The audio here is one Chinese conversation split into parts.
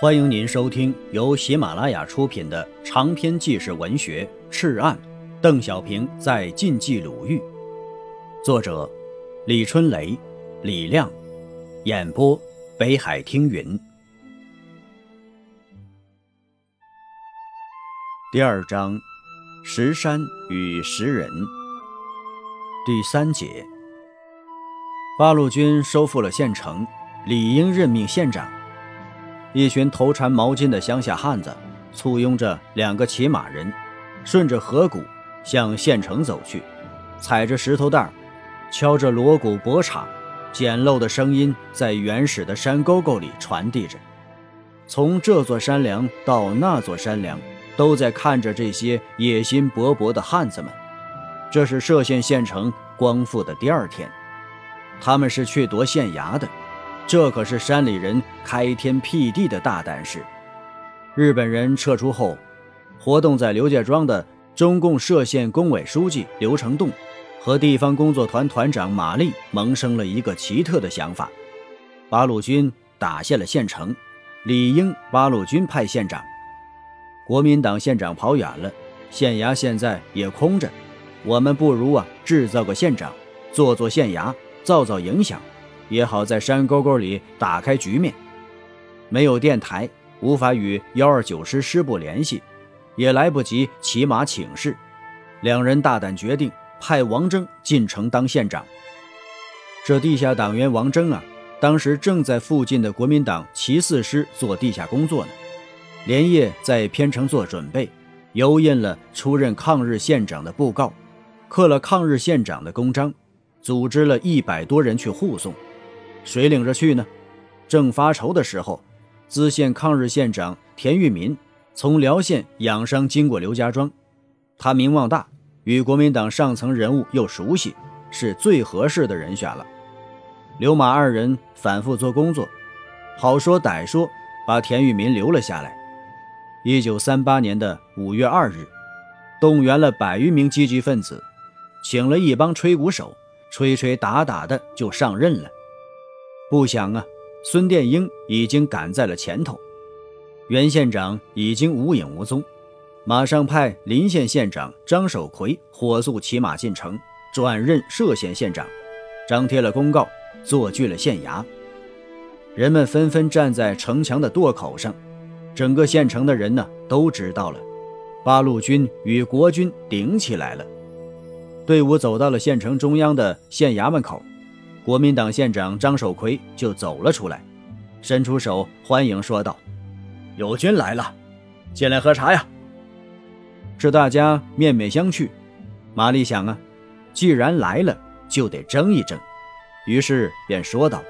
欢迎您收听由喜马拉雅出品的长篇纪实文学《赤案》，邓小平在晋冀鲁豫，作者李春雷、李亮，演播北海听云。第二章：石山与石人。第三节：八路军收复了县城，理应任命县长。一群头缠毛巾的乡下汉子，簇拥着两个骑马人，顺着河谷向县城走去，踩着石头蛋敲着锣鼓钹场，简陋的声音在原始的山沟沟里传递着。从这座山梁到那座山梁，都在看着这些野心勃勃的汉子们。这是歙县县城光复的第二天，他们是去夺县衙的。这可是山里人开天辟地的大胆事。日本人撤出后，活动在刘家庄的中共涉县工委书记刘成栋和地方工作团团长马立萌生了一个奇特的想法：八路军打下了县城，理应八路军派县长。国民党县长跑远了，县衙现在也空着，我们不如啊制造个县长，做做县衙，造造影响。也好在山沟沟里打开局面，没有电台，无法与幺二九师师部联系，也来不及骑马请示。两人大胆决定派王征进城当县长。这地下党员王征啊，当时正在附近的国民党骑四师做地下工作呢，连夜在偏城做准备，油印了出任抗日县长的布告，刻了抗日县长的公章，组织了一百多人去护送。谁领着去呢？正发愁的时候，资县抗日县长田玉民从辽县养伤经过刘家庄，他名望大，与国民党上层人物又熟悉，是最合适的人选了。刘马二人反复做工作，好说歹说，把田玉民留了下来。一九三八年的五月二日，动员了百余名积极分子，请了一帮吹鼓手，吹吹打打的就上任了。不想啊，孙殿英已经赶在了前头，袁县长已经无影无踪，马上派临县县长张守奎火速骑马进城，转任歙县县长，张贴了公告，坐据了县衙。人们纷纷站在城墙的垛口上，整个县城的人呢都知道了，八路军与国军顶起来了。队伍走到了县城中央的县衙门口。国民党县长张守奎就走了出来，伸出手欢迎，说道：“友军来了，进来喝茶呀。”这大家面面相觑。马立想啊，既然来了，就得争一争，于是便说道：“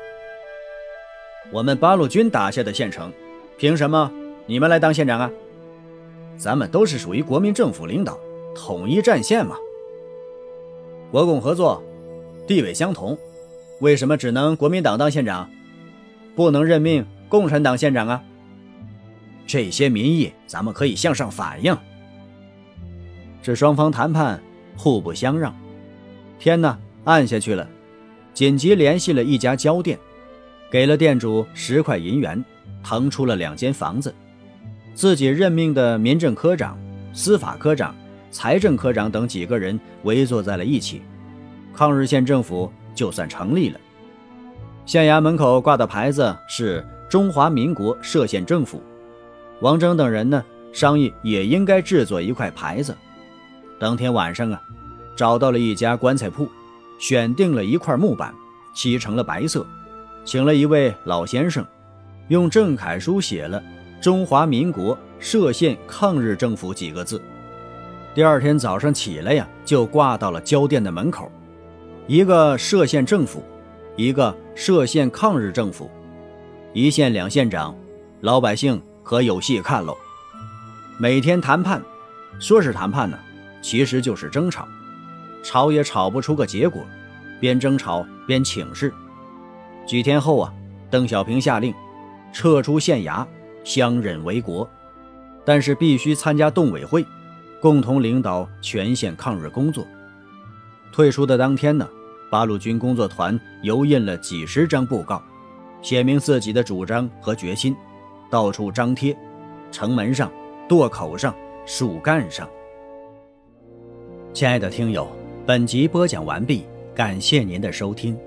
我们八路军打下的县城，凭什么你们来当县长啊？咱们都是属于国民政府领导，统一战线嘛。国共合作，地位相同。”为什么只能国民党当县长，不能任命共产党县长啊？这些民意咱们可以向上反映。这双方谈判互不相让，天呐，暗下去了，紧急联系了一家胶店，给了店主十块银元，腾出了两间房子，自己任命的民政科长、司法科长、财政科长等几个人围坐在了一起，抗日县政府。就算成立了，县衙门口挂的牌子是“中华民国歙县政府”。王征等人呢，商议也应该制作一块牌子。当天晚上啊，找到了一家棺材铺，选定了一块木板，漆成了白色，请了一位老先生，用正楷书写了“中华民国歙县抗日政府”几个字。第二天早上起来呀，就挂到了交店的门口。一个歙县政府，一个歙县抗日政府，一县两县长，老百姓可有戏看喽。每天谈判，说是谈判呢，其实就是争吵，吵也吵不出个结果，边争吵边请示。几天后啊，邓小平下令撤出县衙，相忍为国，但是必须参加动委会，共同领导全县抗日工作。退出的当天呢。八路军工作团油印了几十张布告，写明自己的主张和决心，到处张贴，城门上、垛口上、树干上。亲爱的听友，本集播讲完毕，感谢您的收听。